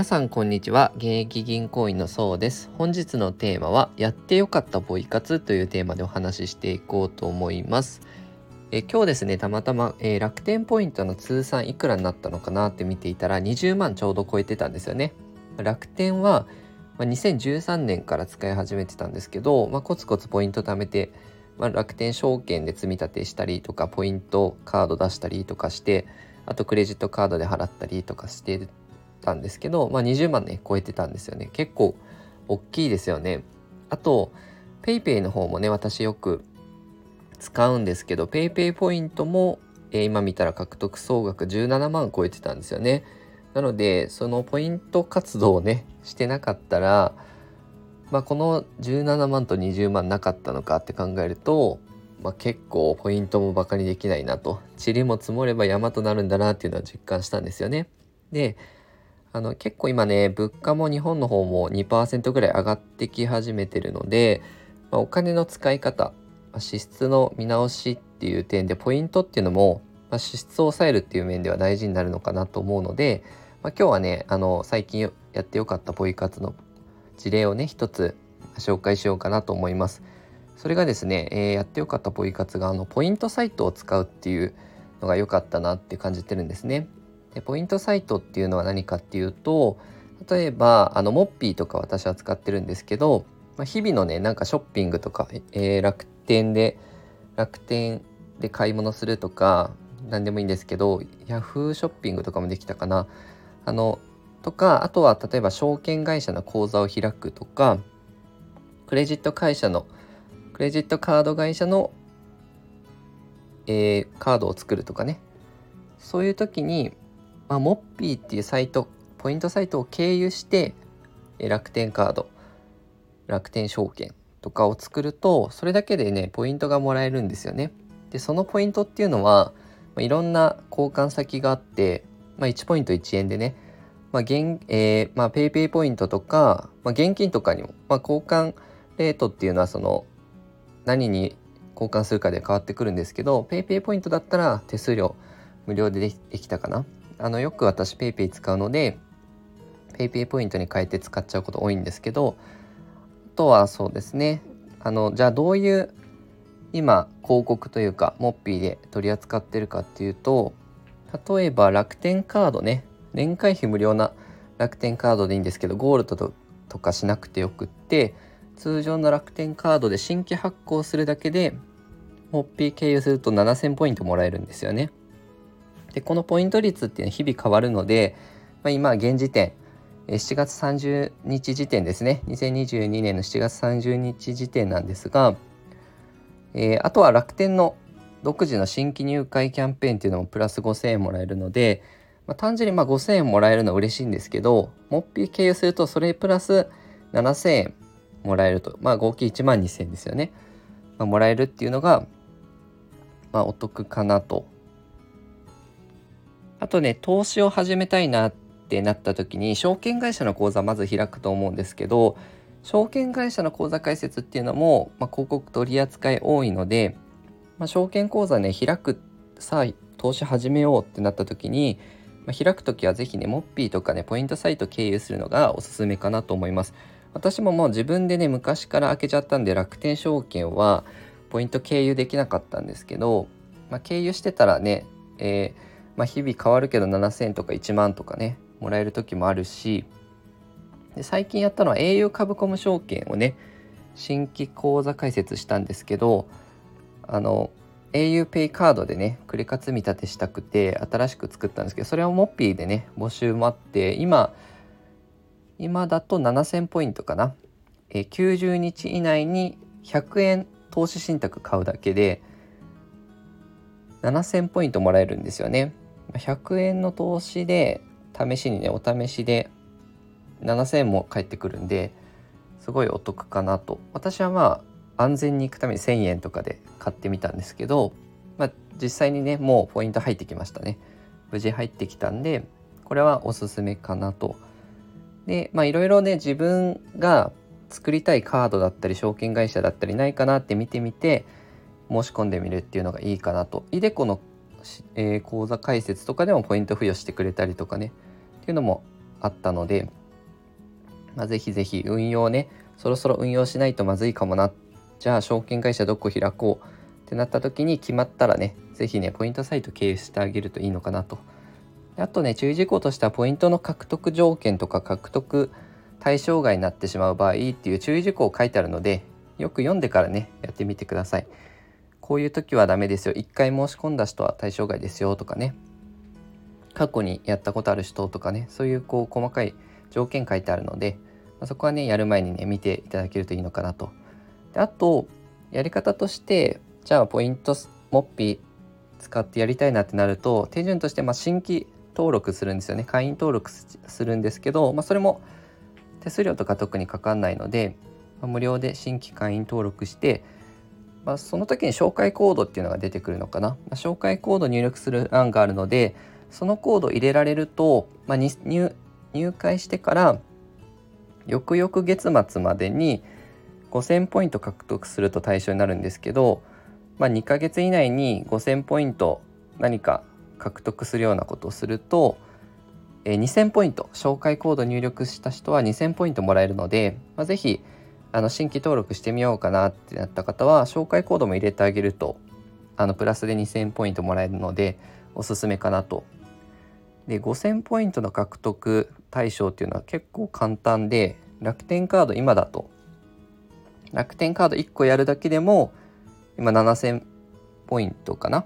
皆さんこんにちは。現役銀行員のそうです。本日のテーマはやってよかったポイ活というテーマでお話ししていこうと思います。え今日ですねたまたま、えー、楽天ポイントの通算いくらになったのかなって見ていたら20万ちょうど超えてたんですよね。楽天は、まあ、2013年から使い始めてたんですけど、まあ、コツコツポイント貯めて、まあ、楽天証券で積み立てしたりとかポイントカード出したりとかしてあとクレジットカードで払ったりとかしてたんですけど、まあ、20万ね超えてたんですよね。結構大きいですよね。あと PayPay の方もね私よく使うんですけど PayPay ポイントも、えー、今見たら獲得総額17万超えてたんですよね。なのでそのポイント活動をねしてなかったらまあ、この17万と20万なかったのかって考えると、まあ、結構ポイントもバカにできないなと。塵も積もれば山となるんだなっていうのは実感したんですよね。であの結構今ね物価も日本の方も2%ぐらい上がってき始めてるので、まあ、お金の使い方、ま、支出の見直しっていう点でポイントっていうのも、まあ、支出を抑えるっていう面では大事になるのかなと思うので、まあ、今日はねあの最近やってよかったポイ活の事例をね一つ紹介しようかなと思います。それがですね、えー、やってよかったポイ活があのポイントサイトを使うっていうのが良かったなって感じてるんですね。でポイントサイトっていうのは何かっていうと例えばあのモッピーとか私は使ってるんですけど、まあ、日々のねなんかショッピングとか、えー、楽天で楽天で買い物するとか何でもいいんですけどヤフーショッピングとかもできたかな。あのとかあとは例えば証券会社の口座を開くとかクレジット会社のクレジットカード会社の、えー、カードを作るとかね。そういう時にまあ、モッピーっていうサイトポイントサイトを経由して楽天カード楽天証券とかを作るとそれだけでねポイントがもらえるんですよね。でそのポイントっていうのは、まあ、いろんな交換先があって、まあ、1ポイント1円でね、まあ現えーまあ、 PayPay ポイントとか、まあ、現金とかにも、まあ、交換レートっていうのはその何に交換するかで変わってくるんですけど PayPay ポイントだったら手数料無料でできたかなあのよく私 PayPay 使うので PayPay ポイントに変えて使っちゃうこと多いんですけどあとはそうですねあのじゃあどういう今広告というかモッピーで取り扱ってるかっていうと例えば楽天カードね年会費無料な楽天カードでいいんですけどゴールドとかしなくてよくって通常の楽天カードで新規発行するだけでモッピー経由すると7000ポイントもらえるんですよね。でこのポイント率っていうのは日々変わるので、まあ、今現時点7月30日時点ですね。2022年の7月30日時点なんですが、えー、あとは楽天の独自の新規入会キャンペーンっていうのもプラス5000円もらえるので、まあ、単純にまあ5000円もらえるのは嬉しいんですけどモッピー経由するとそれプラス7000円もらえると。まあ合計1万2000円ですよね、まあ、もらえるっていうのがまあお得かなとあとね、投資を始めたいなってなった時に、証券会社の口座まず開くと思うんですけど、証券会社の口座開設っていうのも、まあ、広告取り扱い多いので、まあ、証券口座ね、開く、さあ、投資始めようってなった時に、まあ、開く時は是非ね、モッピーとかね、ポイントサイト経由するのがおすすめかなと思います。私ももう自分でね、昔から開けちゃったんで、楽天証券はポイント経由できなかったんですけど、まあ、経由してたらね、えーまあ、日々変わるけど7,000とか1万とかねもらえる時もあるしで最近やったのは au 株コム証券をね新規口座開設したんですけどあの auPay カードでねクレカ積み立てしたくて新しく作ったんですけどそれをモッピーでね募集もあって今今だと7000ポイントかな、え90日以内に100円投資信託買うだけで7000ポイントもらえるんですよね。100円の投資で試しにねお試しで7,000円も返ってくるんですごいお得かなと。私はまあ安全に行くために1,000円とかで買ってみたんですけど、まあ、実際にねもうポイント入ってきましたね。無事入ってきたんでこれはおすすめかなと。でまあいろいろね自分が作りたいカードだったり証券会社だったりないかなって見てみて申し込んでみるっていうのがいいかなと。イデコのえー、講座解説とかでもポイント付与してくれたりとかねっていうのもあったので、まあ、ぜひぜひ運用ねそろそろ運用しないとまずいかもな。じゃあ証券会社どこ開こう。ってなった時に決まったらね是非ねポイントサイト経由してあげるといいのかなと。あとね注意事項としてはポイントの獲得条件とか獲得対象外になってしまう場合っていう注意事項を書いてあるのでよく読んでからねやってみてください。こういう時はダメですよ。一回申し込んだ人は対象外ですよとかね。過去にやったことある人とかね。そういうこう細かい条件書いてあるので、まあ、そこはねやる前にね見ていただけるといいのかなと。であとやり方としてじゃあポイントモッピー使ってやりたいなってなると手順としてま新規登録するんですよね。会員登録するんですけど、まあ、それも手数料とか特にかかんないので、ま、無料で新規会員登録して、まあ、その時に紹介コードっていうのが出てくるのかな、まあ、紹介コード入力する欄があるのでそのコード入れられると、まあ、入会してから翌々月末までに5000ポイント獲得すると対象になるんですけど、まあ、2ヶ月以内に5000ポイント何か獲得するようなことをすると、えー、2000ポイント紹介コード入力した人は2000ポイントもらえるので、まあ、ぜひあの新規登録してみようかなってなった方は紹介コードも入れてあげるとあのプラスで2000ポイントもらえるのでおすすめかなと。で5000ポイントの獲得対象っていうのは結構簡単で楽天カード今だと楽天カード1個やるだけでも今7000ポイントかな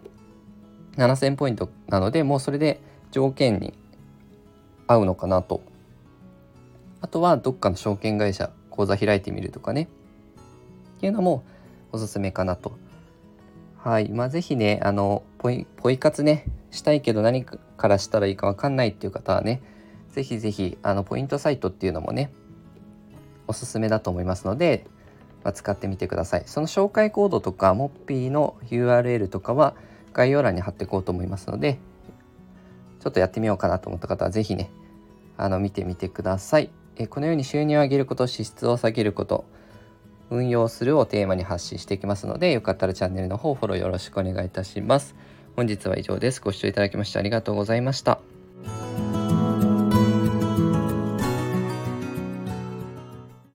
？7000ポイントなのでもうそれで条件に合うのかなとあとはどっかの証券会社口座開いてみるとかね。っていうのもおすすめかなと。はい。まあ是非ねあのポイポイ活ねしたいけど何からしたらいいか分かんないっていう方はね是非是非あのポイントサイトっていうのもねおすすめだと思いますので、まあ、使ってみてください。その紹介コードとかモッピーの URL とかは概要欄に貼っていこうと思いますのでちょっとやってみようかなと思った方は是非ねあの見てみてください。えこのように収入を上げること支出を下げること運用するをテーマに発信していきますのでよかったらチャンネルの方フォローよろしくお願いいたします。本日は以上です。ご視聴いただきましてありがとうございました。